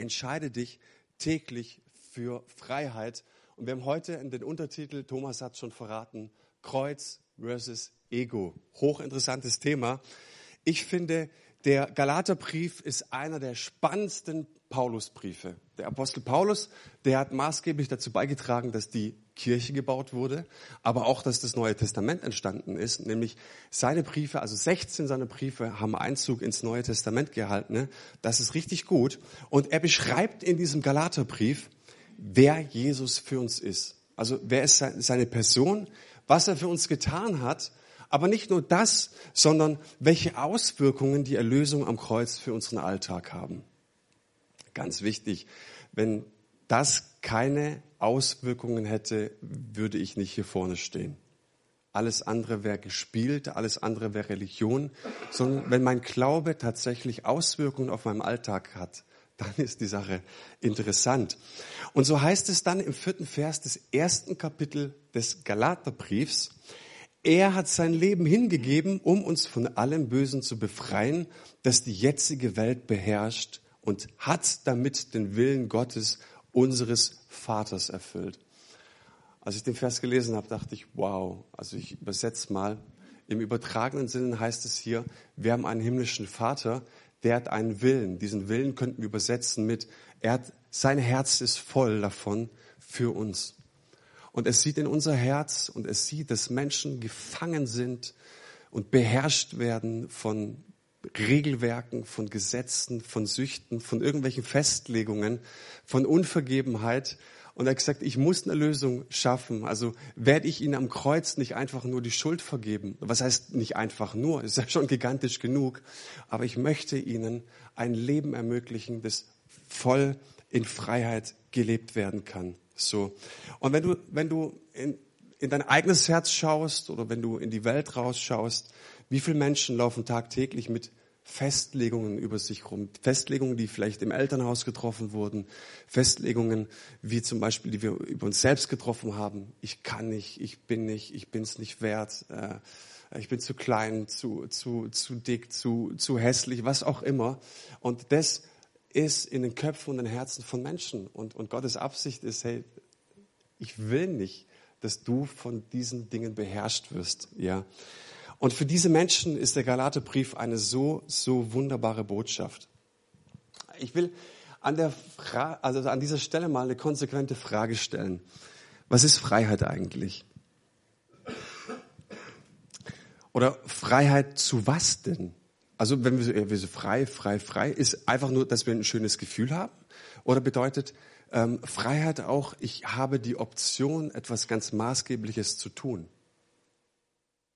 entscheide dich täglich für Freiheit. Und wir haben heute in den Untertitel, Thomas hat schon verraten, Kreuz versus Ego. Hochinteressantes Thema. Ich finde, der Galaterbrief ist einer der spannendsten Paulusbriefe. Der Apostel Paulus, der hat maßgeblich dazu beigetragen, dass die Kirche gebaut wurde, aber auch, dass das Neue Testament entstanden ist. Nämlich seine Briefe, also 16 seiner Briefe haben Einzug ins Neue Testament gehalten. Ne? Das ist richtig gut. Und er beschreibt in diesem Galaterbrief, wer Jesus für uns ist. Also wer ist seine Person, was er für uns getan hat aber nicht nur das, sondern welche Auswirkungen die Erlösung am Kreuz für unseren Alltag haben. Ganz wichtig, wenn das keine Auswirkungen hätte, würde ich nicht hier vorne stehen. Alles andere wäre gespielt, alles andere wäre Religion, sondern wenn mein Glaube tatsächlich Auswirkungen auf meinem Alltag hat, dann ist die Sache interessant. Und so heißt es dann im vierten Vers des ersten Kapitel des Galaterbriefs, er hat sein Leben hingegeben, um uns von allem Bösen zu befreien, das die jetzige Welt beherrscht und hat damit den Willen Gottes, unseres Vaters, erfüllt. Als ich den Vers gelesen habe, dachte ich, wow, also ich übersetze mal. Im übertragenen Sinne heißt es hier, wir haben einen himmlischen Vater, der hat einen Willen. Diesen Willen könnten wir übersetzen mit, er hat, sein Herz ist voll davon für uns. Und es sieht in unser Herz und es sieht, dass Menschen gefangen sind und beherrscht werden von Regelwerken, von Gesetzen, von Süchten, von irgendwelchen Festlegungen, von Unvergebenheit. Und er hat gesagt, ich muss eine Lösung schaffen. Also werde ich ihnen am Kreuz nicht einfach nur die Schuld vergeben. Was heißt nicht einfach nur? Ist ja schon gigantisch genug. Aber ich möchte ihnen ein Leben ermöglichen, das voll in Freiheit gelebt werden kann. So. Und wenn du, wenn du in, in dein eigenes Herz schaust oder wenn du in die Welt rausschaust, wie viele Menschen laufen tagtäglich mit Festlegungen über sich rum, Festlegungen, die vielleicht im Elternhaus getroffen wurden, Festlegungen wie zum Beispiel, die wir über uns selbst getroffen haben. Ich kann nicht, ich bin nicht, ich bin es nicht wert, äh, ich bin zu klein, zu, zu, zu dick, zu, zu hässlich, was auch immer. Und das ist in den Köpfen und den Herzen von Menschen. Und, und Gottes Absicht ist, hey, ich will nicht, dass du von diesen Dingen beherrscht wirst, ja. Und für diese Menschen ist der Galaterbrief eine so, so wunderbare Botschaft. Ich will an der Fra also an dieser Stelle mal eine konsequente Frage stellen. Was ist Freiheit eigentlich? Oder Freiheit zu was denn? Also wenn wir so, wir so frei, frei, frei, ist einfach nur, dass wir ein schönes Gefühl haben? Oder bedeutet ähm, Freiheit auch, ich habe die Option, etwas ganz Maßgebliches zu tun?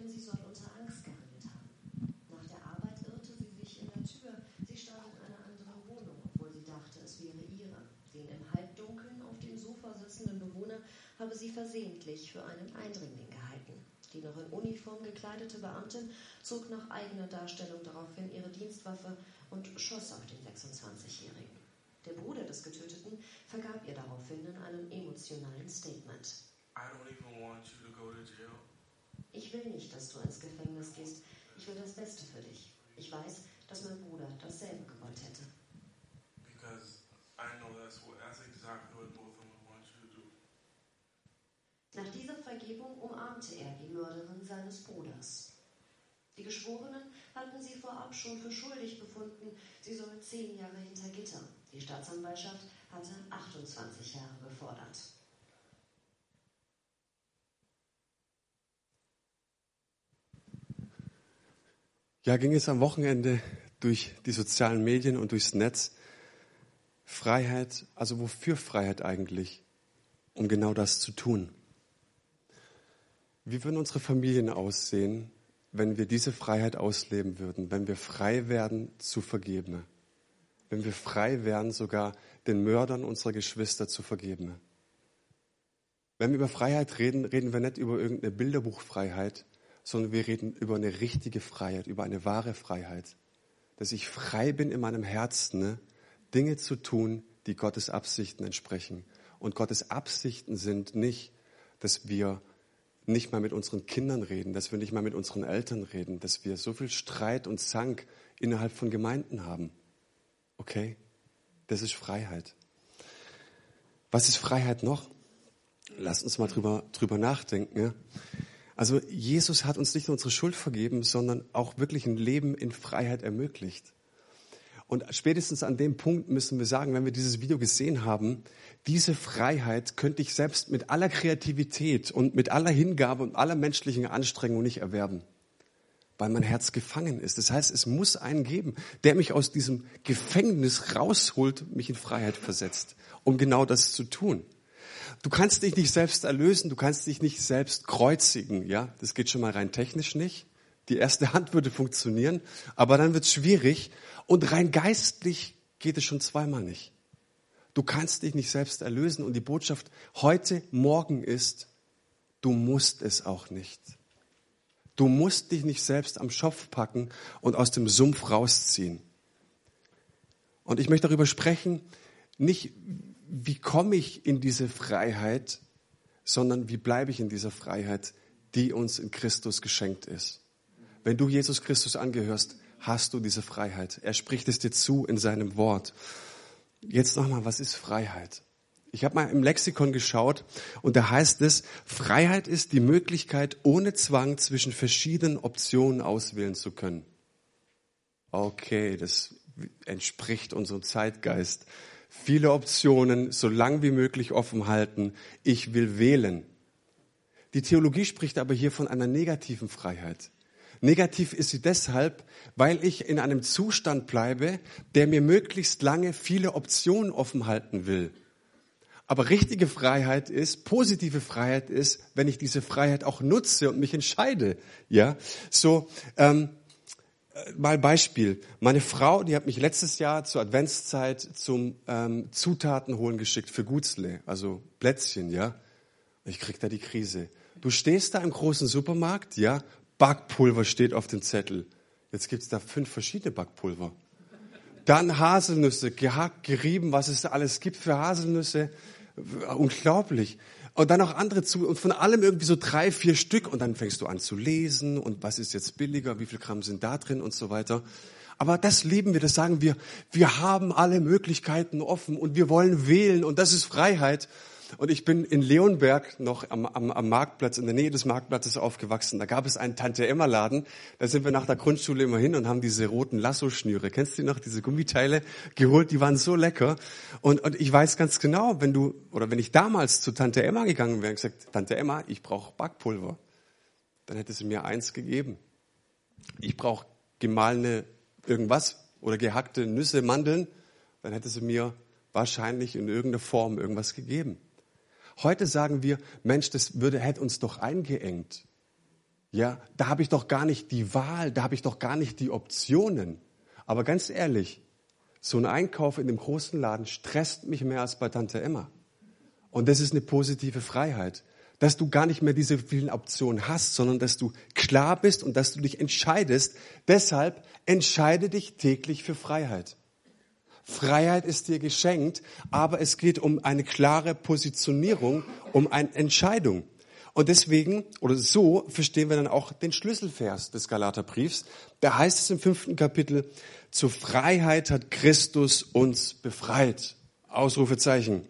denn sie soll unter Angst gehandelt haben. Nach der Arbeit irrte sie sich in der Tür. Sie stand in einer anderen Wohnung, obwohl sie dachte, es wäre ihre. Den im Halbdunkeln auf dem Sofa sitzenden Bewohner habe sie versehentlich für einen Eindringling gehalten. Die noch in Uniform gekleidete Beamtin zog nach eigener Darstellung daraufhin ihre Dienstwaffe und schoss auf den 26-Jährigen. Der Bruder des Getöteten vergab ihr daraufhin in einem emotionalen Statement. Ich will nicht, dass du ins Gefängnis gehst. Ich will das Beste für dich. Ich weiß, dass mein Bruder dasselbe gewollt hätte. Nach dieser Vergebung umarmte er die Mörderin seines Bruders. Die Geschworenen hatten sie vorab schon für schuldig befunden. Sie soll zehn Jahre hinter Gitter. Die Staatsanwaltschaft hatte 28 Jahre gefordert. Ja, ging es am Wochenende durch die sozialen Medien und durchs Netz. Freiheit, also wofür Freiheit eigentlich? Um genau das zu tun. Wie würden unsere Familien aussehen, wenn wir diese Freiheit ausleben würden, wenn wir frei werden zu vergeben? wenn wir frei wären, sogar den Mördern unserer Geschwister zu vergeben. Wenn wir über Freiheit reden, reden wir nicht über irgendeine Bilderbuchfreiheit, sondern wir reden über eine richtige Freiheit, über eine wahre Freiheit. Dass ich frei bin in meinem Herzen, ne, Dinge zu tun, die Gottes Absichten entsprechen. Und Gottes Absichten sind nicht, dass wir nicht mal mit unseren Kindern reden, dass wir nicht mal mit unseren Eltern reden, dass wir so viel Streit und Zank innerhalb von Gemeinden haben. Okay? Das ist Freiheit. Was ist Freiheit noch? Lasst uns mal drüber, drüber nachdenken. Ja? Also Jesus hat uns nicht nur unsere Schuld vergeben, sondern auch wirklich ein Leben in Freiheit ermöglicht. Und spätestens an dem Punkt müssen wir sagen, wenn wir dieses Video gesehen haben, diese Freiheit könnte ich selbst mit aller Kreativität und mit aller Hingabe und aller menschlichen Anstrengung nicht erwerben, weil mein Herz gefangen ist. Das heißt, es muss einen geben, der mich aus diesem Gefängnis rausholt, mich in Freiheit versetzt, um genau das zu tun. Du kannst dich nicht selbst erlösen, du kannst dich nicht selbst kreuzigen, ja? Das geht schon mal rein technisch nicht. Die erste Hand würde funktionieren, aber dann wird es schwierig und rein geistlich geht es schon zweimal nicht. Du kannst dich nicht selbst erlösen und die Botschaft heute, morgen ist, du musst es auch nicht. Du musst dich nicht selbst am Schopf packen und aus dem Sumpf rausziehen. Und ich möchte darüber sprechen, nicht wie komme ich in diese Freiheit, sondern wie bleibe ich in dieser Freiheit, die uns in Christus geschenkt ist. Wenn du Jesus Christus angehörst, hast du diese Freiheit. Er spricht es dir zu in seinem Wort. Jetzt nochmal, was ist Freiheit? Ich habe mal im Lexikon geschaut und da heißt es, Freiheit ist die Möglichkeit, ohne Zwang zwischen verschiedenen Optionen auswählen zu können. Okay, das entspricht unserem Zeitgeist viele Optionen so lang wie möglich offen halten. Ich will wählen. Die Theologie spricht aber hier von einer negativen Freiheit. Negativ ist sie deshalb, weil ich in einem Zustand bleibe, der mir möglichst lange viele Optionen offen halten will. Aber richtige Freiheit ist, positive Freiheit ist, wenn ich diese Freiheit auch nutze und mich entscheide. Ja, so ähm, mal Beispiel. Meine Frau, die hat mich letztes Jahr zur Adventszeit zum ähm, Zutaten holen geschickt für Gutzle, also Plätzchen, ja. Ich krieg da die Krise. Du stehst da im großen Supermarkt, ja, Backpulver steht auf dem Zettel. Jetzt gibt's da fünf verschiedene Backpulver. Dann Haselnüsse, gehackt, gerieben, was es da alles gibt für Haselnüsse. Unglaublich. Und dann auch andere zu, und von allem irgendwie so drei, vier Stück. Und dann fängst du an zu lesen und was ist jetzt billiger, wie viel Gramm sind da drin und so weiter. Aber das lieben wir, das sagen wir. Wir haben alle Möglichkeiten offen und wir wollen wählen und das ist Freiheit. Und ich bin in Leonberg noch am, am, am Marktplatz, in der Nähe des Marktplatzes aufgewachsen. Da gab es einen Tante-Emma-Laden. Da sind wir nach der Grundschule immer hin und haben diese roten Lasso-Schnüre, kennst du die noch, diese Gummiteile geholt. Die waren so lecker. Und, und ich weiß ganz genau, wenn du, oder wenn ich damals zu Tante Emma gegangen wäre und gesagt, Tante Emma, ich brauche Backpulver, dann hätte sie mir eins gegeben. Ich brauche gemahlene irgendwas oder gehackte Nüsse, Mandeln, dann hätte sie mir wahrscheinlich in irgendeiner Form irgendwas gegeben. Heute sagen wir, Mensch, das würde, hätte uns doch eingeengt. Ja, da habe ich doch gar nicht die Wahl, da habe ich doch gar nicht die Optionen. Aber ganz ehrlich, so ein Einkauf in dem großen Laden stresst mich mehr als bei Tante Emma. Und das ist eine positive Freiheit, dass du gar nicht mehr diese vielen Optionen hast, sondern dass du klar bist und dass du dich entscheidest. Deshalb entscheide dich täglich für Freiheit. Freiheit ist dir geschenkt, aber es geht um eine klare Positionierung, um eine Entscheidung. Und deswegen, oder so verstehen wir dann auch den Schlüsselvers des Galaterbriefs. Da heißt es im fünften Kapitel, zur Freiheit hat Christus uns befreit. Ausrufezeichen.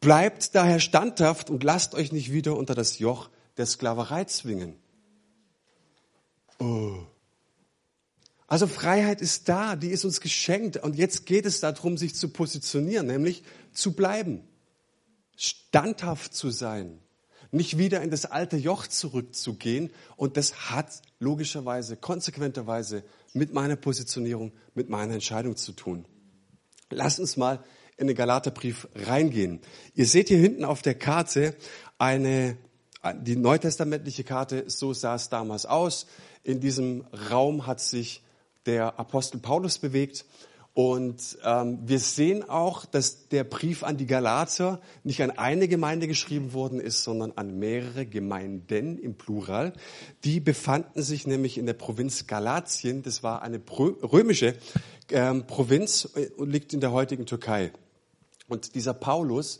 Bleibt daher standhaft und lasst euch nicht wieder unter das Joch der Sklaverei zwingen. Oh. Also Freiheit ist da, die ist uns geschenkt. Und jetzt geht es darum, sich zu positionieren, nämlich zu bleiben, standhaft zu sein, nicht wieder in das alte Joch zurückzugehen. Und das hat logischerweise, konsequenterweise mit meiner Positionierung, mit meiner Entscheidung zu tun. Lass uns mal in den Galaterbrief reingehen. Ihr seht hier hinten auf der Karte eine, die neutestamentliche Karte, so sah es damals aus. In diesem Raum hat sich der Apostel Paulus bewegt Und ähm, wir sehen auch, dass der Brief an die Galater nicht an eine Gemeinde geschrieben worden ist, sondern an mehrere Gemeinden im Plural. Die befanden sich nämlich in der Provinz Galatien. Das war eine römische ähm, Provinz und liegt in der heutigen Türkei. Und dieser Paulus,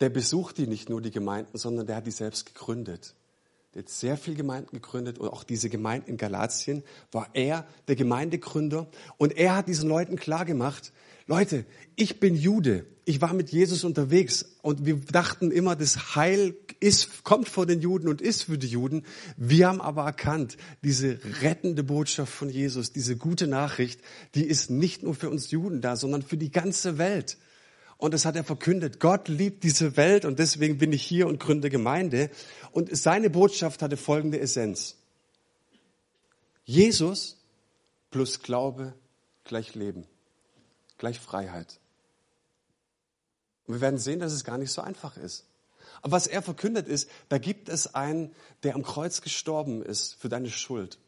der besucht die nicht nur die Gemeinden, sondern der hat die selbst gegründet. Der hat sehr viele Gemeinden gegründet und auch diese Gemeinde in Galatien war er der Gemeindegründer und er hat diesen Leuten klargemacht, Leute, ich bin Jude, ich war mit Jesus unterwegs und wir dachten immer, das Heil ist, kommt vor den Juden und ist für die Juden. Wir haben aber erkannt, diese rettende Botschaft von Jesus, diese gute Nachricht, die ist nicht nur für uns Juden da, sondern für die ganze Welt. Und das hat er verkündet. Gott liebt diese Welt und deswegen bin ich hier und gründe Gemeinde. Und seine Botschaft hatte folgende Essenz. Jesus plus Glaube gleich Leben, gleich Freiheit. Und wir werden sehen, dass es gar nicht so einfach ist. Aber was er verkündet ist, da gibt es einen, der am Kreuz gestorben ist für deine Schuld.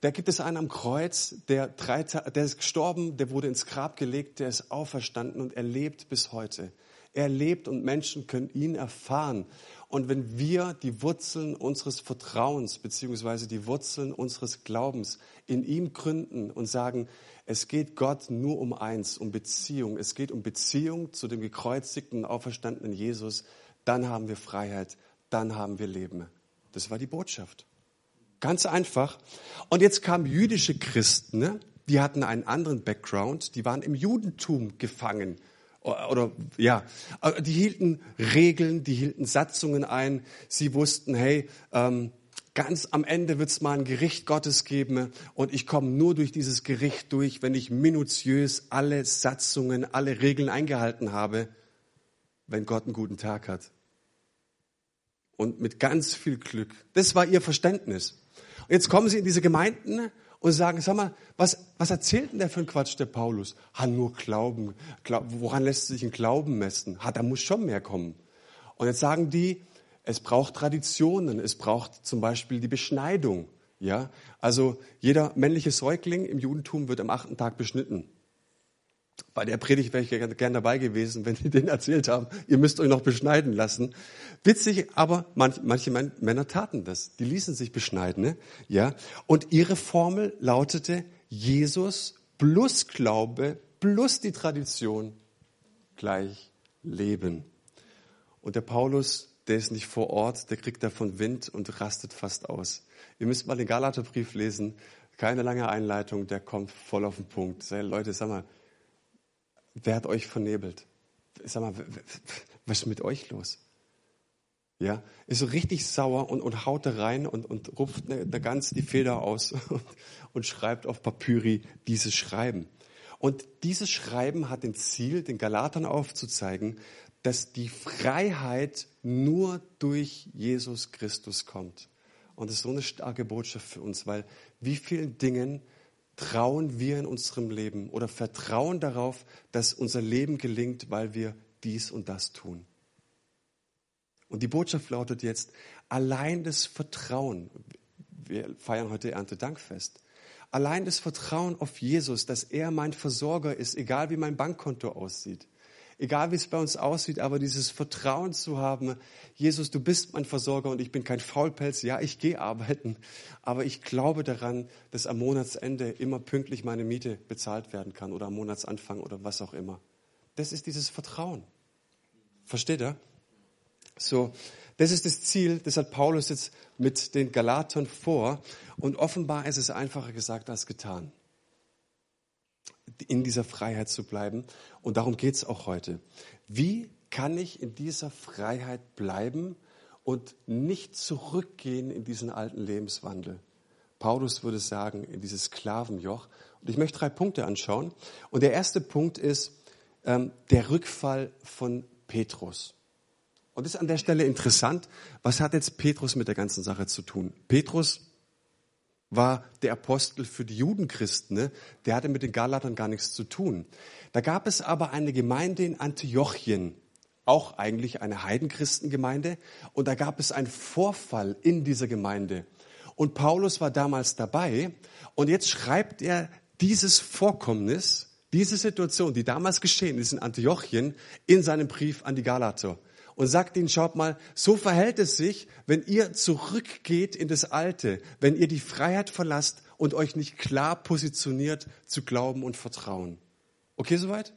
Da gibt es einen am Kreuz, der, drei, der ist gestorben, der wurde ins Grab gelegt, der ist auferstanden und er lebt bis heute. Er lebt und Menschen können ihn erfahren. Und wenn wir die Wurzeln unseres Vertrauens beziehungsweise die Wurzeln unseres Glaubens in ihm gründen und sagen, es geht Gott nur um eins, um Beziehung. Es geht um Beziehung zu dem gekreuzigten, auferstandenen Jesus. Dann haben wir Freiheit, dann haben wir Leben. Das war die Botschaft. Ganz einfach. Und jetzt kamen jüdische Christen, ne? die hatten einen anderen Background, die waren im Judentum gefangen. Oder, ja, die hielten Regeln, die hielten Satzungen ein. Sie wussten, hey, ähm, ganz am Ende wird es mal ein Gericht Gottes geben und ich komme nur durch dieses Gericht durch, wenn ich minutiös alle Satzungen, alle Regeln eingehalten habe, wenn Gott einen guten Tag hat. Und mit ganz viel Glück. Das war ihr Verständnis. Und jetzt kommen sie in diese Gemeinden und sagen, sag mal, was, was erzählt denn der für ein Quatsch, der Paulus? Hat nur Glauben. Glaub, woran lässt sich ein Glauben messen? Hat, da muss schon mehr kommen. Und jetzt sagen die, es braucht Traditionen, es braucht zum Beispiel die Beschneidung. Ja, also jeder männliche Säugling im Judentum wird am achten Tag beschnitten. Bei der Predigt wäre ich gern dabei gewesen, wenn die den erzählt haben, ihr müsst euch noch beschneiden lassen. Witzig, aber manche, manche Männer taten das. Die ließen sich beschneiden, ne? ja. Und ihre Formel lautete Jesus plus Glaube plus die Tradition gleich Leben. Und der Paulus, der ist nicht vor Ort, der kriegt davon Wind und rastet fast aus. Ihr müsst mal den Galaterbrief lesen. Keine lange Einleitung, der kommt voll auf den Punkt. Leute, sag mal, Wer hat euch vernebelt? Sag mal, was ist mit euch los? Ja, ist so richtig sauer und, und haut da rein und, und rupft da ne, ganz die Feder aus und, und schreibt auf Papyri dieses Schreiben. Und dieses Schreiben hat den Ziel, den Galatern aufzuzeigen, dass die Freiheit nur durch Jesus Christus kommt. Und das ist so eine starke Botschaft für uns, weil wie vielen Dingen trauen wir in unserem Leben oder vertrauen darauf, dass unser Leben gelingt, weil wir dies und das tun. Und die Botschaft lautet jetzt, allein das Vertrauen, wir feiern heute Erntedankfest, allein das Vertrauen auf Jesus, dass er mein Versorger ist, egal wie mein Bankkonto aussieht, egal wie es bei uns aussieht, aber dieses Vertrauen zu haben, Jesus, du bist mein Versorger und ich bin kein Faulpelz. Ja, ich gehe arbeiten, aber ich glaube daran, dass am Monatsende immer pünktlich meine Miete bezahlt werden kann oder am Monatsanfang oder was auch immer. Das ist dieses Vertrauen. Versteht ihr? So, das ist das Ziel, das hat Paulus jetzt mit den Galatern vor und offenbar ist es einfacher gesagt als getan in dieser Freiheit zu bleiben. Und darum geht es auch heute. Wie kann ich in dieser Freiheit bleiben und nicht zurückgehen in diesen alten Lebenswandel? Paulus würde sagen, in dieses Sklavenjoch. Und ich möchte drei Punkte anschauen. Und der erste Punkt ist ähm, der Rückfall von Petrus. Und das ist an der Stelle interessant. Was hat jetzt Petrus mit der ganzen Sache zu tun? Petrus war der Apostel für die Judenchristen. Ne? Der hatte mit den Galatern gar nichts zu tun. Da gab es aber eine Gemeinde in Antiochien, auch eigentlich eine Heidenchristengemeinde. Und da gab es einen Vorfall in dieser Gemeinde. Und Paulus war damals dabei. Und jetzt schreibt er dieses Vorkommnis diese Situation, die damals geschehen ist in Antiochien, in seinem Brief an die Galater und sagt ihnen, schaut mal, so verhält es sich, wenn ihr zurückgeht in das Alte, wenn ihr die Freiheit verlasst und euch nicht klar positioniert zu glauben und vertrauen. Okay, soweit?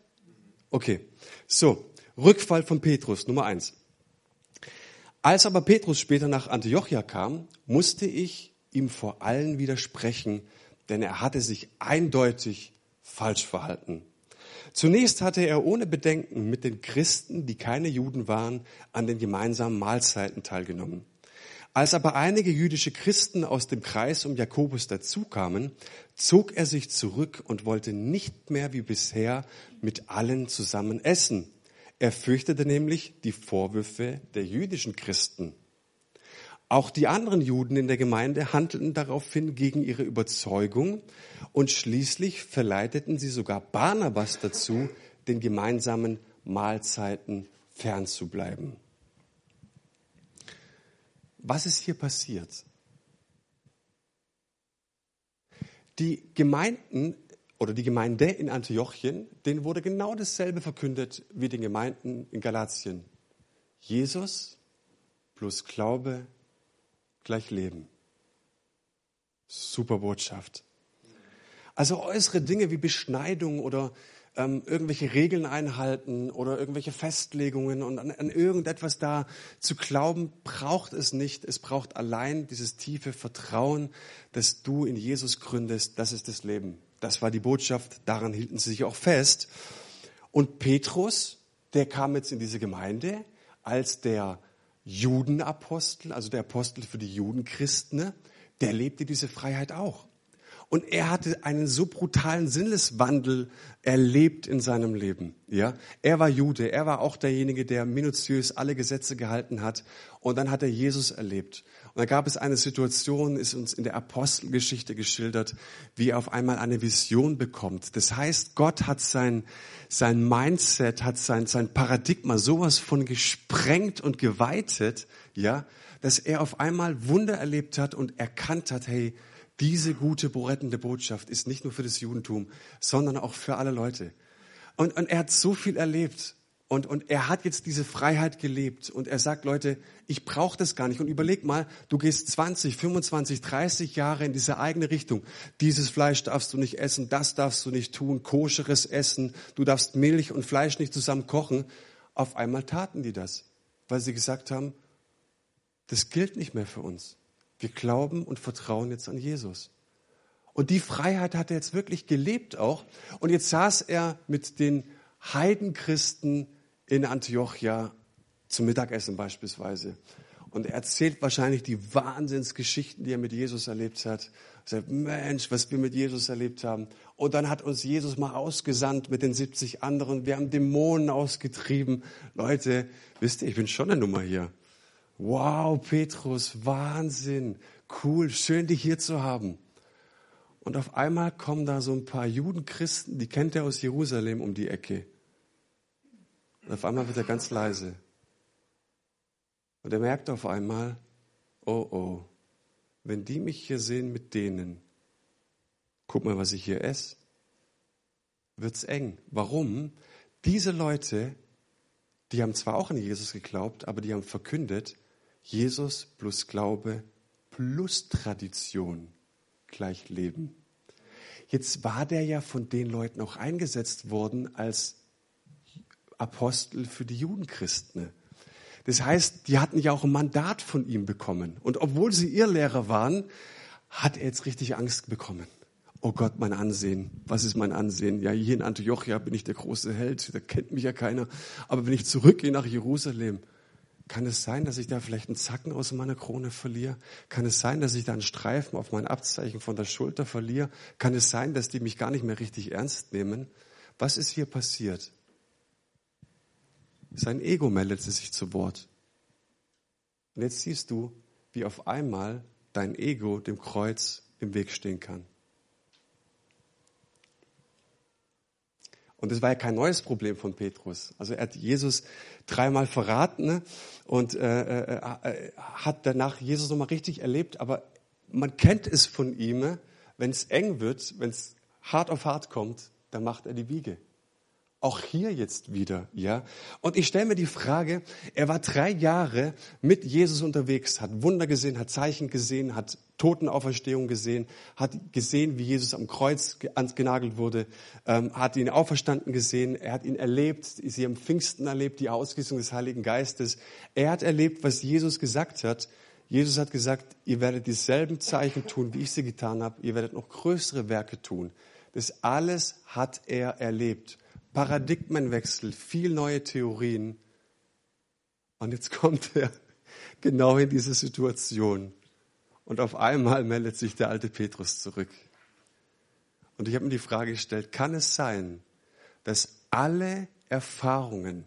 Okay. So, Rückfall von Petrus, Nummer eins. Als aber Petrus später nach Antiochia kam, musste ich ihm vor allen widersprechen, denn er hatte sich eindeutig falsch verhalten. Zunächst hatte er ohne Bedenken mit den Christen, die keine Juden waren, an den gemeinsamen Mahlzeiten teilgenommen. Als aber einige jüdische Christen aus dem Kreis um Jakobus dazukamen, zog er sich zurück und wollte nicht mehr wie bisher mit allen zusammen essen. Er fürchtete nämlich die Vorwürfe der jüdischen Christen. Auch die anderen Juden in der Gemeinde handelten daraufhin gegen ihre Überzeugung und schließlich verleiteten sie sogar Barnabas dazu, den gemeinsamen Mahlzeiten fernzubleiben. Was ist hier passiert? Die Gemeinden oder die Gemeinde in Antiochien, denen wurde genau dasselbe verkündet wie den Gemeinden in Galatien. Jesus plus Glaube gleich Leben. Super Botschaft. Also äußere Dinge wie Beschneidung oder ähm, irgendwelche Regeln einhalten oder irgendwelche Festlegungen und an, an irgendetwas da zu glauben, braucht es nicht. Es braucht allein dieses tiefe Vertrauen, dass du in Jesus gründest. Das ist das Leben. Das war die Botschaft. Daran hielten sie sich auch fest. Und Petrus, der kam jetzt in diese Gemeinde als der Judenapostel, also der Apostel für die Judenchristen, ne? der lebte diese Freiheit auch. Und er hatte einen so brutalen Sinneswandel erlebt in seinem Leben. Ja, er war Jude. Er war auch derjenige, der minutiös alle Gesetze gehalten hat. Und dann hat er Jesus erlebt. Und da gab es eine Situation, ist uns in der Apostelgeschichte geschildert, wie er auf einmal eine Vision bekommt. Das heißt, Gott hat sein, sein Mindset, hat sein, sein Paradigma sowas von gesprengt und geweitet, ja, dass er auf einmal Wunder erlebt hat und erkannt hat, hey, diese gute, rettende Botschaft ist nicht nur für das Judentum, sondern auch für alle Leute. Und, und er hat so viel erlebt. Und, und er hat jetzt diese Freiheit gelebt. Und er sagt, Leute, ich brauche das gar nicht. Und überleg mal, du gehst 20, 25, 30 Jahre in diese eigene Richtung. Dieses Fleisch darfst du nicht essen, das darfst du nicht tun, koscheres Essen, du darfst Milch und Fleisch nicht zusammen kochen. Auf einmal taten die das, weil sie gesagt haben, das gilt nicht mehr für uns. Wir glauben und vertrauen jetzt an Jesus. Und die Freiheit hat er jetzt wirklich gelebt auch. Und jetzt saß er mit den Heidenchristen in Antiochia zum Mittagessen beispielsweise. Und er erzählt wahrscheinlich die Wahnsinnsgeschichten, die er mit Jesus erlebt hat. Er sagt, Mensch, was wir mit Jesus erlebt haben. Und dann hat uns Jesus mal ausgesandt mit den 70 anderen. Wir haben Dämonen ausgetrieben. Leute, wisst ihr, ich bin schon eine Nummer hier. Wow, Petrus, Wahnsinn, cool, schön dich hier zu haben. Und auf einmal kommen da so ein paar Judenchristen, die kennt er aus Jerusalem um die Ecke. Und auf einmal wird er ganz leise. Und er merkt auf einmal, oh oh, wenn die mich hier sehen mit denen, guck mal, was ich hier esse, wird's eng. Warum? Diese Leute, die haben zwar auch an Jesus geglaubt, aber die haben verkündet, Jesus plus Glaube plus Tradition gleich Leben. Jetzt war der ja von den Leuten auch eingesetzt worden als Apostel für die Judenchristen. Das heißt, die hatten ja auch ein Mandat von ihm bekommen. Und obwohl sie ihr Lehrer waren, hat er jetzt richtig Angst bekommen. Oh Gott, mein Ansehen. Was ist mein Ansehen? Ja, hier in Antiochia bin ich der große Held. Da kennt mich ja keiner. Aber wenn ich zurückgehe nach Jerusalem, kann es sein, dass ich da vielleicht einen Zacken aus meiner Krone verliere? Kann es sein, dass ich da einen Streifen auf mein Abzeichen von der Schulter verliere? Kann es sein, dass die mich gar nicht mehr richtig ernst nehmen? Was ist hier passiert? Sein Ego meldet sich zu Wort. Und jetzt siehst du, wie auf einmal dein Ego dem Kreuz im Weg stehen kann. Und das war ja kein neues Problem von Petrus. Also er hat Jesus dreimal verraten ne? und äh, äh, äh, hat danach Jesus nochmal richtig erlebt. Aber man kennt es von ihm, wenn es eng wird, wenn es hart auf hart kommt, da macht er die Wiege. Auch hier jetzt wieder, ja. Und ich stelle mir die Frage, er war drei Jahre mit Jesus unterwegs, hat Wunder gesehen, hat Zeichen gesehen, hat Totenauferstehung gesehen, hat gesehen, wie Jesus am Kreuz genagelt wurde, ähm, hat ihn auferstanden gesehen, er hat ihn erlebt, sie haben Pfingsten erlebt, die Ausgießung des Heiligen Geistes. Er hat erlebt, was Jesus gesagt hat. Jesus hat gesagt, ihr werdet dieselben Zeichen tun, wie ich sie getan habe, ihr werdet noch größere Werke tun. Das alles hat er erlebt. Paradigmenwechsel, viel neue Theorien. Und jetzt kommt er genau in diese Situation. Und auf einmal meldet sich der alte Petrus zurück. Und ich habe mir die Frage gestellt, kann es sein, dass alle Erfahrungen,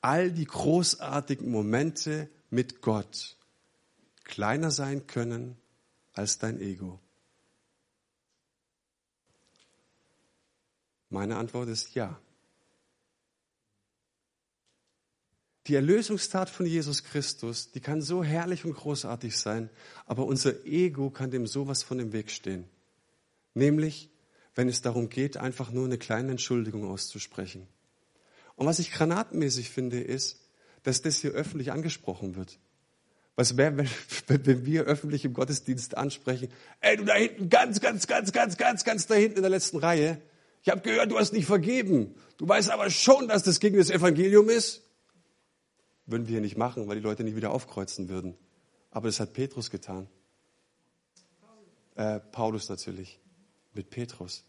all die großartigen Momente mit Gott kleiner sein können als dein Ego? Meine Antwort ist ja. Die Erlösungstat von Jesus Christus, die kann so herrlich und großartig sein, aber unser Ego kann dem sowas von dem Weg stehen. Nämlich, wenn es darum geht, einfach nur eine kleine Entschuldigung auszusprechen. Und was ich granatenmäßig finde, ist, dass das hier öffentlich angesprochen wird. Was wäre, wenn, wenn wir öffentlich im Gottesdienst ansprechen, ey, du da hinten, ganz, ganz, ganz, ganz, ganz, ganz da hinten in der letzten Reihe, ich habe gehört, du hast nicht vergeben. Du weißt aber schon, dass das gegen das Evangelium ist. Würden wir nicht machen, weil die Leute nicht wieder aufkreuzen würden. Aber das hat Petrus getan. Äh, Paulus natürlich. Mit Petrus.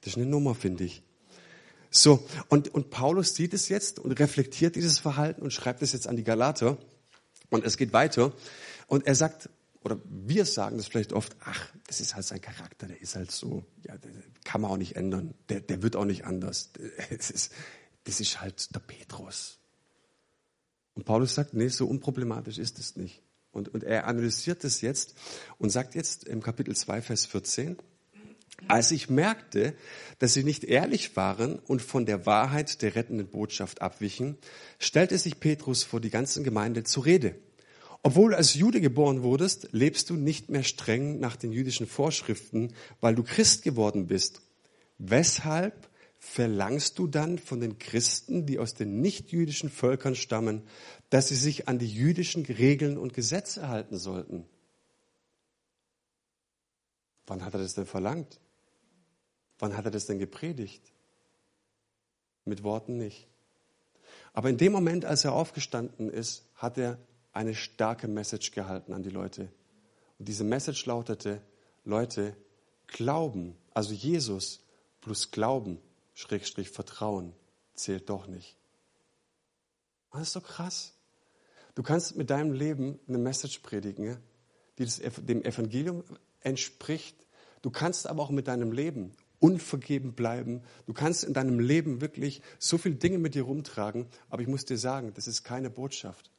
Das ist eine Nummer, finde ich. So, und, und Paulus sieht es jetzt und reflektiert dieses Verhalten und schreibt es jetzt an die Galater. Und es geht weiter. Und er sagt, oder wir sagen das vielleicht oft, ach, das ist halt sein Charakter, der ist halt so, ja, kann man auch nicht ändern, der, der wird auch nicht anders. Das ist, das ist halt der Petrus. Und Paulus sagt, nee, so unproblematisch ist es nicht. Und, und er analysiert es jetzt und sagt jetzt im Kapitel 2, Vers 14, als ich merkte, dass sie nicht ehrlich waren und von der Wahrheit der rettenden Botschaft abwichen, stellte sich Petrus vor die ganze Gemeinde zur Rede. Obwohl du als Jude geboren wurdest, lebst du nicht mehr streng nach den jüdischen Vorschriften, weil du Christ geworden bist. Weshalb verlangst du dann von den Christen, die aus den nichtjüdischen Völkern stammen, dass sie sich an die jüdischen Regeln und Gesetze halten sollten? Wann hat er das denn verlangt? Wann hat er das denn gepredigt? Mit Worten nicht. Aber in dem Moment, als er aufgestanden ist, hat er eine starke Message gehalten an die Leute. Und diese Message lautete, Leute, Glauben, also Jesus plus Glauben, Schrägstrich Vertrauen, zählt doch nicht. Das ist so krass. Du kannst mit deinem Leben eine Message predigen, die dem Evangelium entspricht. Du kannst aber auch mit deinem Leben unvergeben bleiben. Du kannst in deinem Leben wirklich so viele Dinge mit dir rumtragen, aber ich muss dir sagen, das ist keine Botschaft.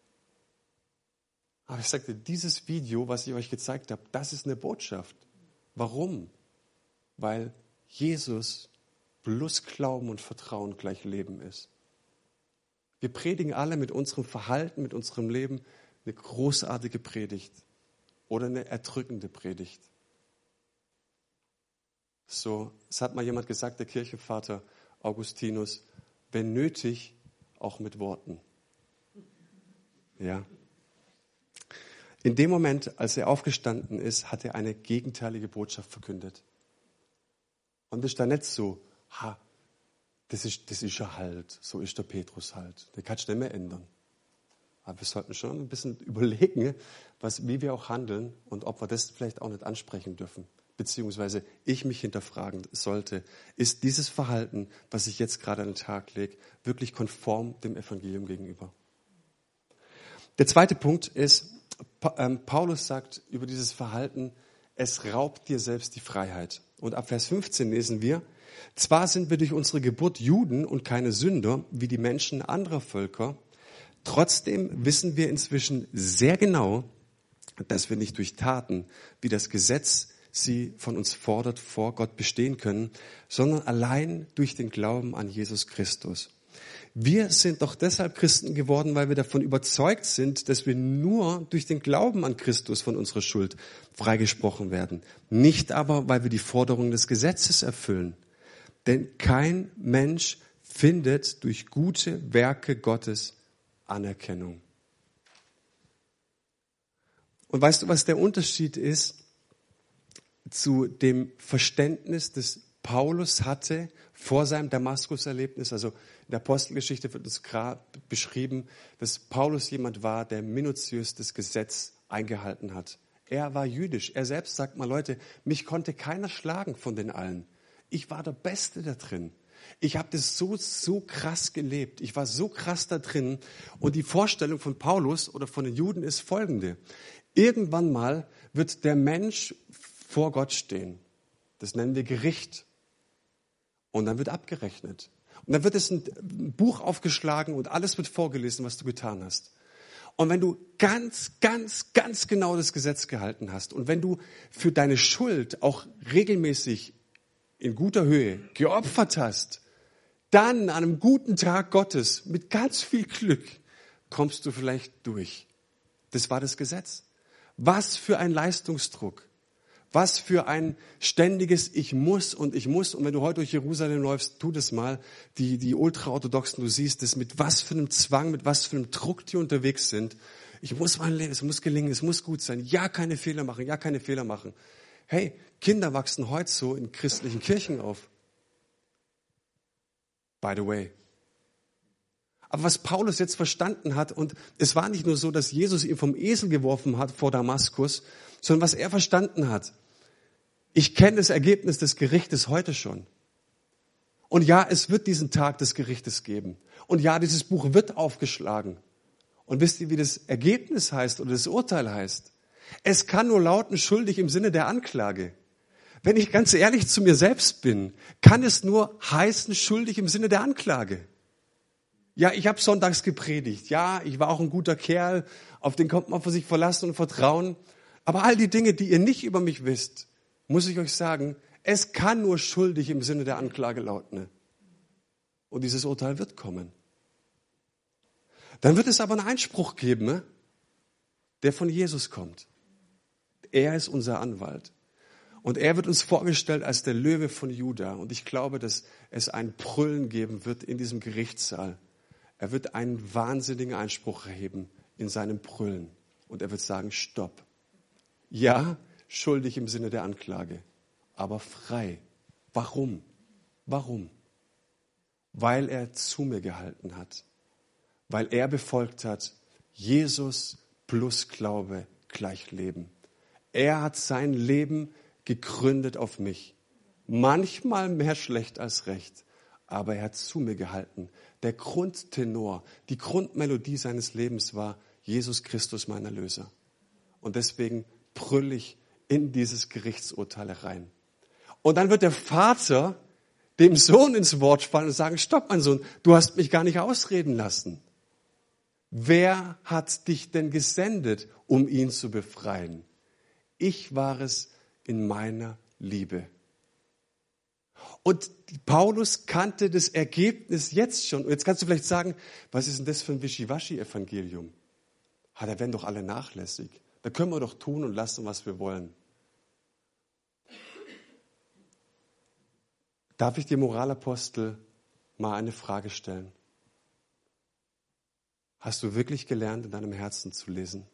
Aber ich sagte, dieses Video, was ich euch gezeigt habe, das ist eine Botschaft. Warum? Weil Jesus plus Glauben und Vertrauen gleich Leben ist. Wir predigen alle mit unserem Verhalten, mit unserem Leben eine großartige Predigt oder eine erdrückende Predigt. So, es hat mal jemand gesagt, der Kirchenvater Augustinus, wenn nötig, auch mit Worten. Ja. In dem Moment, als er aufgestanden ist, hat er eine gegenteilige Botschaft verkündet. Und das ist da nicht so, ha, das ist, das ist er halt, so ist der Petrus halt. Der kann nicht mehr ändern. Aber wir sollten schon ein bisschen überlegen, was, wie wir auch handeln und ob wir das vielleicht auch nicht ansprechen dürfen. Beziehungsweise ich mich hinterfragen sollte, ist dieses Verhalten, was ich jetzt gerade an den Tag lege, wirklich konform dem Evangelium gegenüber? Der zweite Punkt ist, Paulus sagt über dieses Verhalten, es raubt dir selbst die Freiheit. Und ab Vers 15 lesen wir, zwar sind wir durch unsere Geburt Juden und keine Sünder, wie die Menschen anderer Völker, trotzdem wissen wir inzwischen sehr genau, dass wir nicht durch Taten, wie das Gesetz sie von uns fordert, vor Gott bestehen können, sondern allein durch den Glauben an Jesus Christus. Wir sind doch deshalb Christen geworden, weil wir davon überzeugt sind, dass wir nur durch den Glauben an Christus von unserer Schuld freigesprochen werden. Nicht aber, weil wir die Forderungen des Gesetzes erfüllen. Denn kein Mensch findet durch gute Werke Gottes Anerkennung. Und weißt du, was der Unterschied ist zu dem Verständnis, das Paulus hatte vor seinem Damaskus-Erlebnis? Also in der Apostelgeschichte wird uns beschrieben, dass Paulus jemand war, der minutiös das Gesetz eingehalten hat. Er war jüdisch. Er selbst sagt mal, Leute, mich konnte keiner schlagen von den allen. Ich war der Beste da drin. Ich habe das so, so krass gelebt. Ich war so krass da drin. Und die Vorstellung von Paulus oder von den Juden ist folgende. Irgendwann mal wird der Mensch vor Gott stehen. Das nennen wir Gericht. Und dann wird abgerechnet. Und dann wird es ein Buch aufgeschlagen und alles wird vorgelesen, was du getan hast. Und wenn du ganz, ganz, ganz genau das Gesetz gehalten hast und wenn du für deine Schuld auch regelmäßig in guter Höhe geopfert hast, dann an einem guten Tag Gottes mit ganz viel Glück kommst du vielleicht durch. Das war das Gesetz. Was für ein Leistungsdruck. Was für ein ständiges Ich muss und ich muss. Und wenn du heute durch Jerusalem läufst, tu das mal. Die, die Ultraorthodoxen, du siehst es, mit was für einem Zwang, mit was für einem Druck die unterwegs sind. Ich muss mein Leben, es muss gelingen, es muss gut sein. Ja, keine Fehler machen, ja, keine Fehler machen. Hey, Kinder wachsen heute so in christlichen Kirchen auf. By the way. Aber was Paulus jetzt verstanden hat, und es war nicht nur so, dass Jesus ihn vom Esel geworfen hat vor Damaskus, sondern was er verstanden hat, ich kenne das Ergebnis des Gerichtes heute schon. Und ja, es wird diesen Tag des Gerichtes geben. Und ja, dieses Buch wird aufgeschlagen. Und wisst ihr, wie das Ergebnis heißt oder das Urteil heißt? Es kann nur lauten schuldig im Sinne der Anklage. Wenn ich ganz ehrlich zu mir selbst bin, kann es nur heißen schuldig im Sinne der Anklage. Ja, ich habe sonntags gepredigt. Ja, ich war auch ein guter Kerl, auf den kommt man für sich verlassen und vertrauen. Aber all die Dinge, die ihr nicht über mich wisst, muss ich euch sagen, es kann nur schuldig im Sinne der Anklage lauten. Und dieses Urteil wird kommen. Dann wird es aber einen Einspruch geben, ne, der von Jesus kommt. Er ist unser Anwalt. Und er wird uns vorgestellt als der Löwe von Juda. Und ich glaube, dass es ein Brüllen geben wird in diesem Gerichtssaal. Er wird einen wahnsinnigen Einspruch erheben in seinem Brüllen. Und er wird sagen, stopp. Ja, schuldig im Sinne der Anklage, aber frei. Warum? Warum? Weil er zu mir gehalten hat. Weil er befolgt hat, Jesus plus Glaube gleich Leben. Er hat sein Leben gegründet auf mich. Manchmal mehr schlecht als recht, aber er hat zu mir gehalten. Der Grundtenor, die Grundmelodie seines Lebens war Jesus Christus, mein Erlöser. Und deswegen brüll ich in dieses Gerichtsurteil rein. Und dann wird der Vater dem Sohn ins Wort fallen und sagen, stopp, mein Sohn, du hast mich gar nicht ausreden lassen. Wer hat dich denn gesendet, um ihn zu befreien? Ich war es in meiner Liebe. Und Paulus kannte das Ergebnis jetzt schon. Und jetzt kannst du vielleicht sagen, was ist denn das für ein Wischiwaschi-Evangelium? Ha, da werden doch alle nachlässig. Da können wir doch tun und lassen, was wir wollen. Darf ich dir Moralapostel mal eine Frage stellen? Hast du wirklich gelernt, in deinem Herzen zu lesen?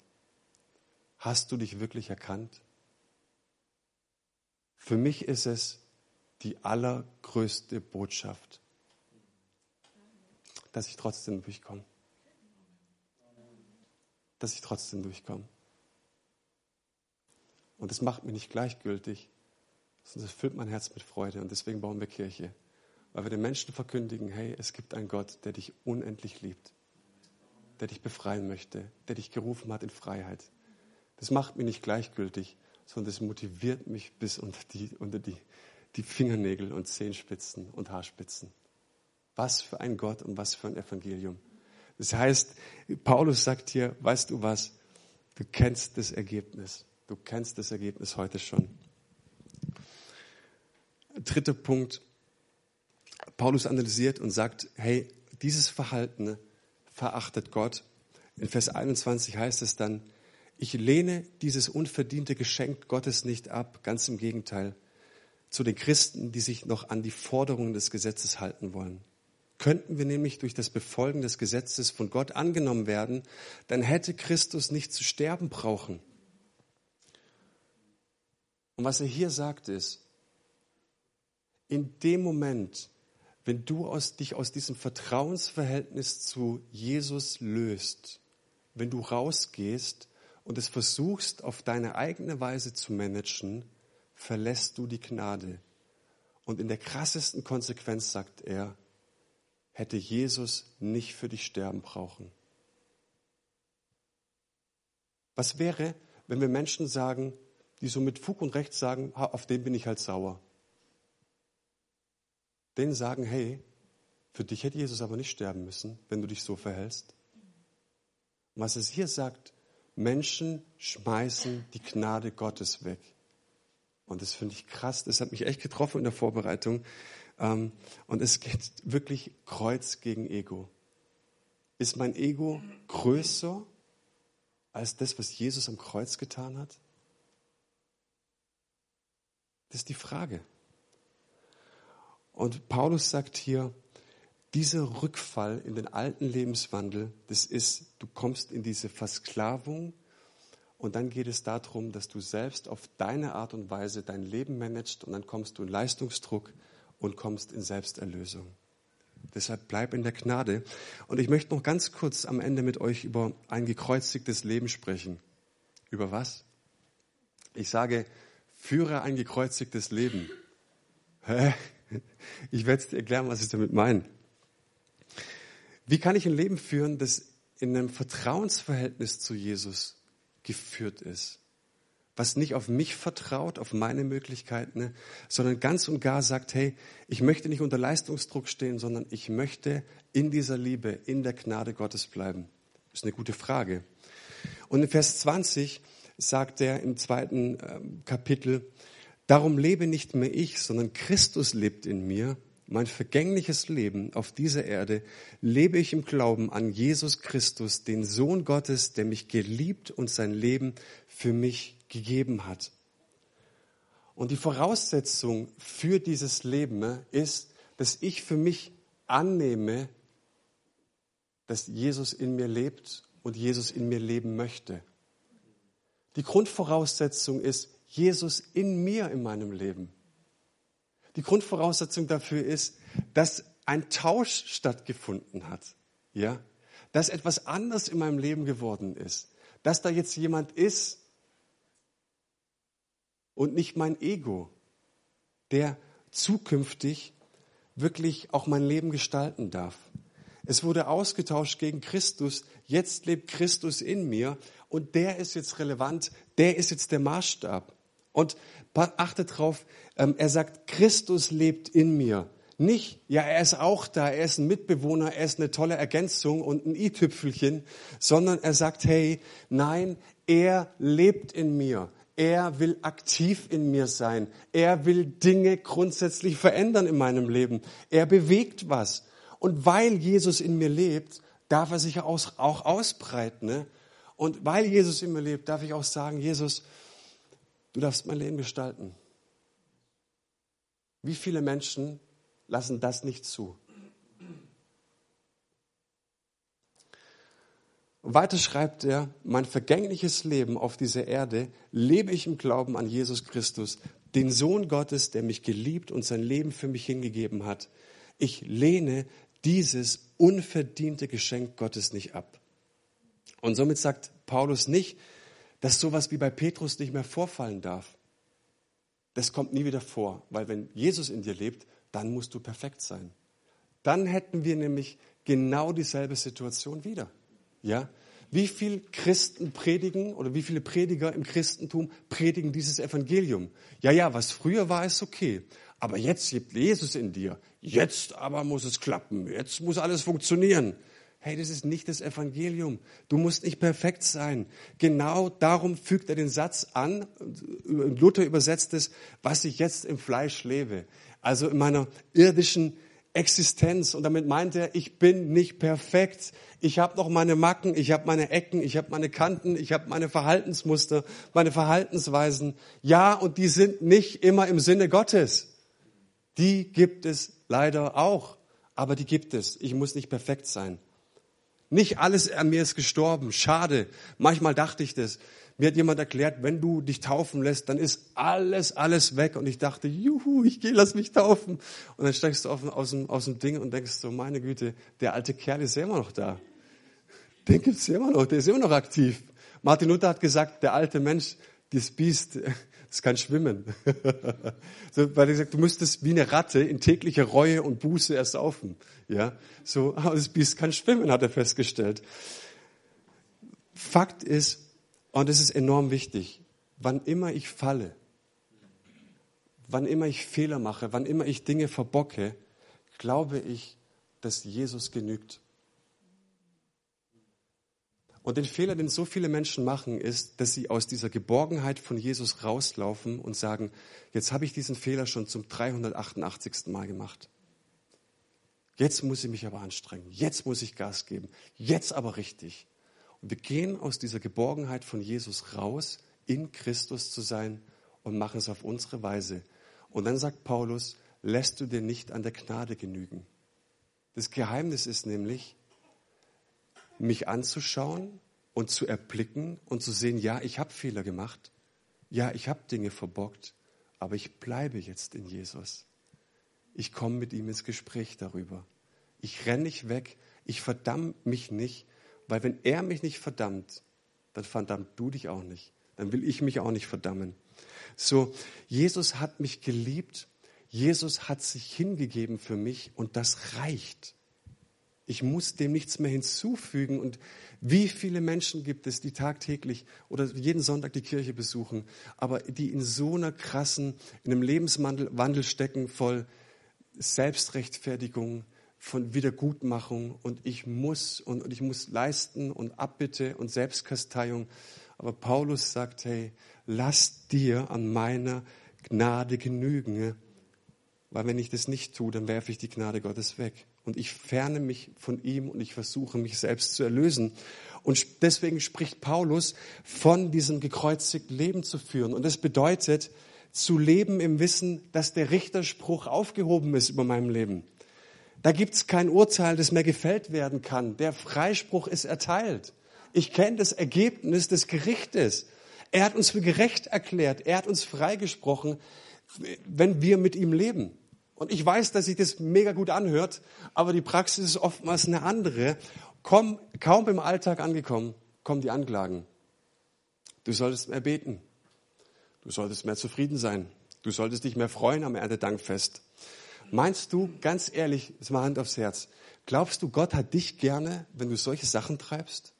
Hast du dich wirklich erkannt? Für mich ist es die allergrößte Botschaft, dass ich trotzdem durchkomme. Dass ich trotzdem durchkomme. Und das macht mich nicht gleichgültig, sondern es füllt mein Herz mit Freude. Und deswegen bauen wir Kirche. Weil wir den Menschen verkündigen, hey, es gibt einen Gott, der dich unendlich liebt, der dich befreien möchte, der dich gerufen hat in Freiheit. Das macht mich nicht gleichgültig, sondern das motiviert mich bis unter die, unter die, die Fingernägel und Zehenspitzen und Haarspitzen. Was für ein Gott und was für ein Evangelium. Das heißt, Paulus sagt hier, weißt du was, du kennst das Ergebnis. Du kennst das Ergebnis heute schon. Dritter Punkt. Paulus analysiert und sagt, hey, dieses Verhalten verachtet Gott. In Vers 21 heißt es dann, ich lehne dieses unverdiente Geschenk Gottes nicht ab, ganz im Gegenteil. zu den Christen, die sich noch an die Forderungen des Gesetzes halten wollen. Könnten wir nämlich durch das Befolgen des Gesetzes von Gott angenommen werden, dann hätte Christus nicht zu sterben brauchen. Und was er hier sagt ist, in dem Moment, wenn du aus, dich aus diesem Vertrauensverhältnis zu Jesus löst, wenn du rausgehst und es versuchst, auf deine eigene Weise zu managen, verlässt du die Gnade. Und in der krassesten Konsequenz sagt er, hätte Jesus nicht für dich sterben brauchen. Was wäre, wenn wir Menschen sagen, die so mit Fug und Recht sagen, auf den bin ich halt sauer. Denen sagen, hey, für dich hätte Jesus aber nicht sterben müssen, wenn du dich so verhältst. Und was es hier sagt, Menschen schmeißen die Gnade Gottes weg. Und das finde ich krass, das hat mich echt getroffen in der Vorbereitung. Ähm, und es geht wirklich Kreuz gegen Ego. Ist mein Ego größer als das, was Jesus am Kreuz getan hat? Das ist die Frage. Und Paulus sagt hier, dieser Rückfall in den alten Lebenswandel, das ist, du kommst in diese Versklavung und dann geht es darum, dass du selbst auf deine Art und Weise dein Leben managst und dann kommst du in Leistungsdruck und kommst in Selbsterlösung. Deshalb bleib in der Gnade. Und ich möchte noch ganz kurz am Ende mit euch über ein gekreuzigtes Leben sprechen. Über was? Ich sage, führe ein gekreuzigtes Leben. Hä? Ich werde es dir erklären, was ich damit meine. Wie kann ich ein Leben führen, das in einem Vertrauensverhältnis zu Jesus geführt ist? Was nicht auf mich vertraut, auf meine Möglichkeiten, sondern ganz und gar sagt, hey, ich möchte nicht unter Leistungsdruck stehen, sondern ich möchte in dieser Liebe, in der Gnade Gottes bleiben. Das ist eine gute Frage. Und in Vers 20 sagt er im zweiten ähm, Kapitel, darum lebe nicht mehr ich, sondern Christus lebt in mir. Mein vergängliches Leben auf dieser Erde lebe ich im Glauben an Jesus Christus, den Sohn Gottes, der mich geliebt und sein Leben für mich gegeben hat. Und die Voraussetzung für dieses Leben ist, dass ich für mich annehme, dass Jesus in mir lebt und Jesus in mir leben möchte. Die Grundvoraussetzung ist Jesus in mir in meinem Leben. Die Grundvoraussetzung dafür ist, dass ein Tausch stattgefunden hat. Ja? Dass etwas anders in meinem Leben geworden ist. Dass da jetzt jemand ist und nicht mein Ego, der zukünftig wirklich auch mein Leben gestalten darf. Es wurde ausgetauscht gegen Christus. Jetzt lebt Christus in mir und der ist jetzt relevant. Der ist jetzt der Maßstab. Und achtet drauf, ähm, er sagt, Christus lebt in mir. Nicht, ja, er ist auch da, er ist ein Mitbewohner, er ist eine tolle Ergänzung und ein i-Tüpfelchen, sondern er sagt, hey, nein, er lebt in mir. Er will aktiv in mir sein. Er will Dinge grundsätzlich verändern in meinem Leben. Er bewegt was. Und weil Jesus in mir lebt, darf er sich auch ausbreiten. Ne? Und weil Jesus in mir lebt, darf ich auch sagen, Jesus, du darfst mein Leben gestalten. Wie viele Menschen lassen das nicht zu? Und weiter schreibt er, mein vergängliches Leben auf dieser Erde lebe ich im Glauben an Jesus Christus, den Sohn Gottes, der mich geliebt und sein Leben für mich hingegeben hat. Ich lehne dieses unverdiente Geschenk Gottes nicht ab. Und somit sagt Paulus nicht, dass sowas wie bei Petrus nicht mehr vorfallen darf. Das kommt nie wieder vor, weil wenn Jesus in dir lebt, dann musst du perfekt sein. Dann hätten wir nämlich genau dieselbe Situation wieder. Ja? Wie viele Christen predigen oder wie viele Prediger im Christentum predigen dieses Evangelium? Ja, ja, was früher war, ist okay. Aber jetzt lebt Jesus in dir. Jetzt aber muss es klappen. Jetzt muss alles funktionieren. Hey, das ist nicht das Evangelium. Du musst nicht perfekt sein. Genau darum fügt er den Satz an. Luther übersetzt es, was ich jetzt im Fleisch lebe. Also in meiner irdischen Existenz. Und damit meint er, ich bin nicht perfekt. Ich habe noch meine Macken, ich habe meine Ecken, ich habe meine Kanten, ich habe meine Verhaltensmuster, meine Verhaltensweisen. Ja, und die sind nicht immer im Sinne Gottes. Die gibt es leider auch, aber die gibt es. Ich muss nicht perfekt sein. Nicht alles an mir ist gestorben. Schade. Manchmal dachte ich das. Mir hat jemand erklärt, wenn du dich taufen lässt, dann ist alles, alles weg. Und ich dachte, juhu, ich gehe, lass mich taufen. Und dann steigst du aus, dem, aus dem Ding und denkst so, meine Güte, der alte Kerl ist ja immer noch da. Den gibt's ja immer noch, der ist immer noch aktiv. Martin Luther hat gesagt, der alte Mensch, das Biest, das kann schwimmen. so, weil er gesagt, du müsstest wie eine Ratte in täglicher Reue und Buße ersaufen. Ja, so, aber das Biest kann schwimmen, hat er festgestellt. Fakt ist, und es ist enorm wichtig, wann immer ich falle, wann immer ich Fehler mache, wann immer ich Dinge verbocke, glaube ich, dass Jesus genügt. Und den Fehler, den so viele Menschen machen, ist, dass sie aus dieser Geborgenheit von Jesus rauslaufen und sagen, jetzt habe ich diesen Fehler schon zum 388. Mal gemacht. Jetzt muss ich mich aber anstrengen. Jetzt muss ich Gas geben. Jetzt aber richtig. Und wir gehen aus dieser Geborgenheit von Jesus raus, in Christus zu sein und machen es auf unsere Weise. Und dann sagt Paulus, lässt du dir nicht an der Gnade genügen. Das Geheimnis ist nämlich, mich anzuschauen und zu erblicken und zu sehen, ja, ich habe Fehler gemacht, ja, ich habe Dinge verbockt, aber ich bleibe jetzt in Jesus. Ich komme mit ihm ins Gespräch darüber. Ich renne nicht weg, ich verdamme mich nicht, weil wenn er mich nicht verdammt, dann verdammt du dich auch nicht. Dann will ich mich auch nicht verdammen. So, Jesus hat mich geliebt, Jesus hat sich hingegeben für mich und das reicht. Ich muss dem nichts mehr hinzufügen. Und wie viele Menschen gibt es, die tagtäglich oder jeden Sonntag die Kirche besuchen, aber die in so einer krassen, in einem Lebenswandel stecken, voll Selbstrechtfertigung, von Wiedergutmachung und ich muss und, und ich muss leisten und Abbitte und Selbstkasteiung. Aber Paulus sagt, hey, lass dir an meiner Gnade genügen, weil wenn ich das nicht tue, dann werfe ich die Gnade Gottes weg und ich ferne mich von ihm und ich versuche mich selbst zu erlösen. Und deswegen spricht Paulus von diesem gekreuzigten Leben zu führen. Und das bedeutet, zu leben im Wissen, dass der Richterspruch aufgehoben ist über meinem Leben. Da gibt's kein Urteil, das mehr gefällt werden kann. Der Freispruch ist erteilt. Ich kenne das Ergebnis des Gerichtes. Er hat uns für gerecht erklärt. Er hat uns freigesprochen, wenn wir mit ihm leben. Und ich weiß, dass sich das mega gut anhört, aber die Praxis ist oftmals eine andere. Komm, kaum im Alltag angekommen, kommen die Anklagen. Du solltest mehr beten. Du solltest mehr zufrieden sein. Du solltest dich mehr freuen am Erntedankfest. Meinst du, ganz ehrlich, jetzt mal Hand aufs Herz, glaubst du, Gott hat dich gerne, wenn du solche Sachen treibst?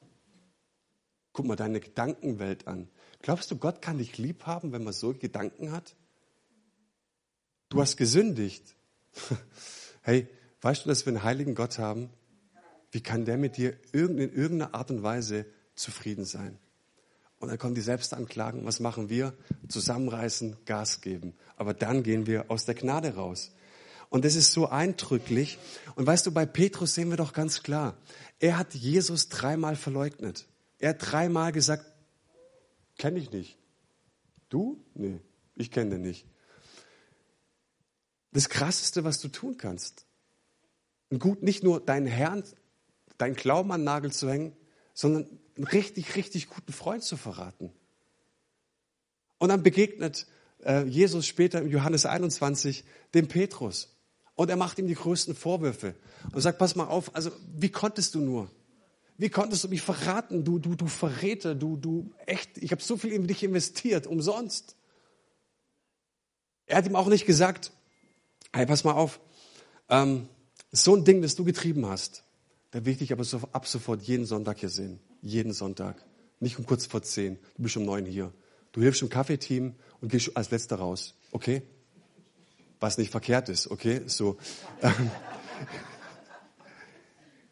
Guck mal deine Gedankenwelt an. Glaubst du, Gott kann dich lieb haben, wenn man solche Gedanken hat? Du hast gesündigt. Hey, weißt du, dass wir einen heiligen Gott haben? Wie kann der mit dir in irgendeiner Art und Weise zufrieden sein? Und dann kommen die Selbstanklagen. Was machen wir? Zusammenreißen, Gas geben. Aber dann gehen wir aus der Gnade raus. Und das ist so eindrücklich. Und weißt du, bei Petrus sehen wir doch ganz klar, er hat Jesus dreimal verleugnet. Er hat dreimal gesagt, kenne ich nicht. Du? Nee, ich kenne den nicht das Krasseste, was du tun kannst. Und gut, nicht nur deinen Herrn, deinen Glauben an den Nagel zu hängen, sondern einen richtig, richtig guten Freund zu verraten. Und dann begegnet äh, Jesus später im Johannes 21 dem Petrus. Und er macht ihm die größten Vorwürfe und sagt, pass mal auf, also wie konntest du nur? Wie konntest du mich verraten? Du, du, du Verräter, du, du, echt, ich habe so viel in dich investiert, umsonst. Er hat ihm auch nicht gesagt, hey, pass mal auf, ähm, so ein Ding, das du getrieben hast, da will ich dich aber so, ab sofort jeden Sonntag hier sehen. Jeden Sonntag. Nicht um kurz vor zehn. Du bist um neun hier. Du hilfst im Kaffeeteam und gehst als Letzter raus. Okay? Was nicht verkehrt ist. Okay? So.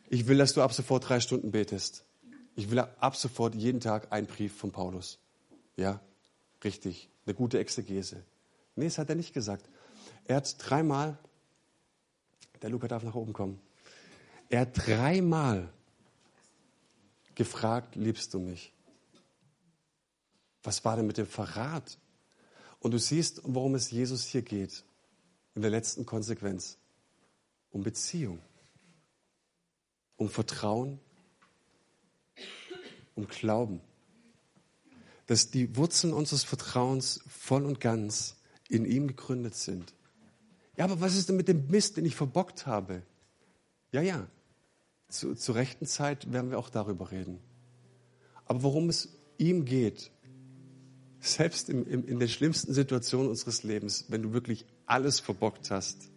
Ich will, dass du ab sofort drei Stunden betest. Ich will ab sofort jeden Tag einen Brief von Paulus. Ja? Richtig. Eine gute Exegese. Nee, das hat er nicht gesagt. Er hat dreimal Der Luca darf nach oben kommen. Er hat dreimal gefragt, liebst du mich? Was war denn mit dem Verrat? Und du siehst, worum es Jesus hier geht. In der letzten Konsequenz. Um Beziehung. Um Vertrauen. Um Glauben. Dass die Wurzeln unseres Vertrauens voll und ganz in ihm gegründet sind. Ja, aber was ist denn mit dem Mist, den ich verbockt habe? Ja, ja, zu, zur rechten Zeit werden wir auch darüber reden. Aber worum es ihm geht, selbst im, im, in den schlimmsten Situationen unseres Lebens, wenn du wirklich alles verbockt hast,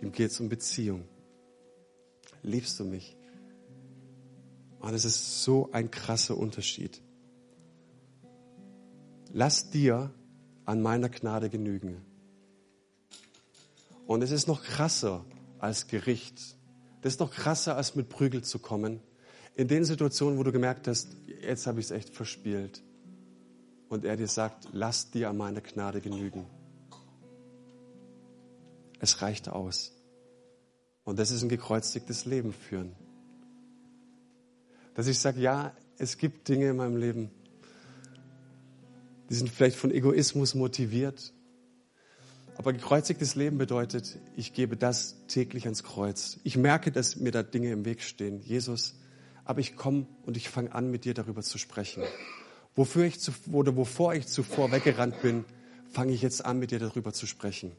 ihm geht es um Beziehung. Liebst du mich? Und das ist so ein krasser Unterschied. Lass dir an meiner Gnade genügen. Und es ist noch krasser als Gericht. Das ist noch krasser, als mit Prügel zu kommen. In den Situationen, wo du gemerkt hast, jetzt habe ich es echt verspielt. Und er dir sagt, lass dir an meiner Gnade genügen. Es reicht aus. Und das ist ein gekreuzigtes Leben führen. Dass ich sage, ja, es gibt Dinge in meinem Leben, die sind vielleicht von Egoismus motiviert. Aber gekreuzigtes Leben bedeutet, ich gebe das täglich ans Kreuz. Ich merke, dass mir da Dinge im Weg stehen. Jesus, aber ich komme und ich fange an, mit dir darüber zu sprechen. Wofür ich zu, oder wovor ich zuvor weggerannt bin, fange ich jetzt an, mit dir darüber zu sprechen.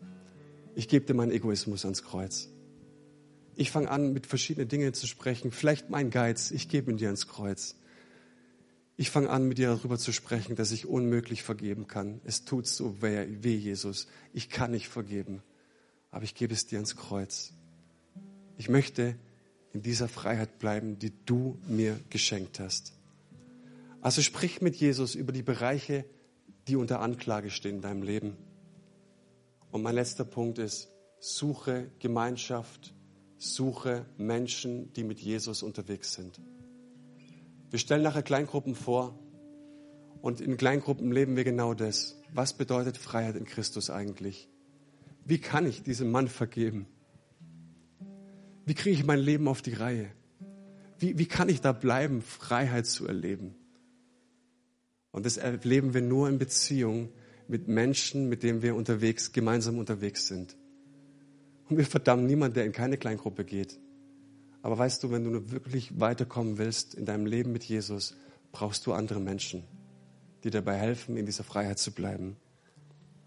Ich gebe dir meinen Egoismus ans Kreuz. Ich fange an, mit verschiedenen Dingen zu sprechen. Vielleicht mein Geiz, ich gebe ihn dir ans Kreuz. Ich fange an, mit dir darüber zu sprechen, dass ich unmöglich vergeben kann. Es tut so weh, Jesus. Ich kann nicht vergeben, aber ich gebe es dir ans Kreuz. Ich möchte in dieser Freiheit bleiben, die du mir geschenkt hast. Also sprich mit Jesus über die Bereiche, die unter Anklage stehen in deinem Leben. Und mein letzter Punkt ist, suche Gemeinschaft, suche Menschen, die mit Jesus unterwegs sind. Wir stellen nachher Kleingruppen vor und in Kleingruppen leben wir genau das. Was bedeutet Freiheit in Christus eigentlich? Wie kann ich diesem Mann vergeben? Wie kriege ich mein Leben auf die Reihe? Wie, wie kann ich da bleiben, Freiheit zu erleben? Und das erleben wir nur in Beziehung mit Menschen, mit denen wir unterwegs, gemeinsam unterwegs sind. Und wir verdammen niemanden, der in keine Kleingruppe geht. Aber weißt du, wenn du wirklich weiterkommen willst in deinem Leben mit Jesus, brauchst du andere Menschen, die dabei helfen, in dieser Freiheit zu bleiben.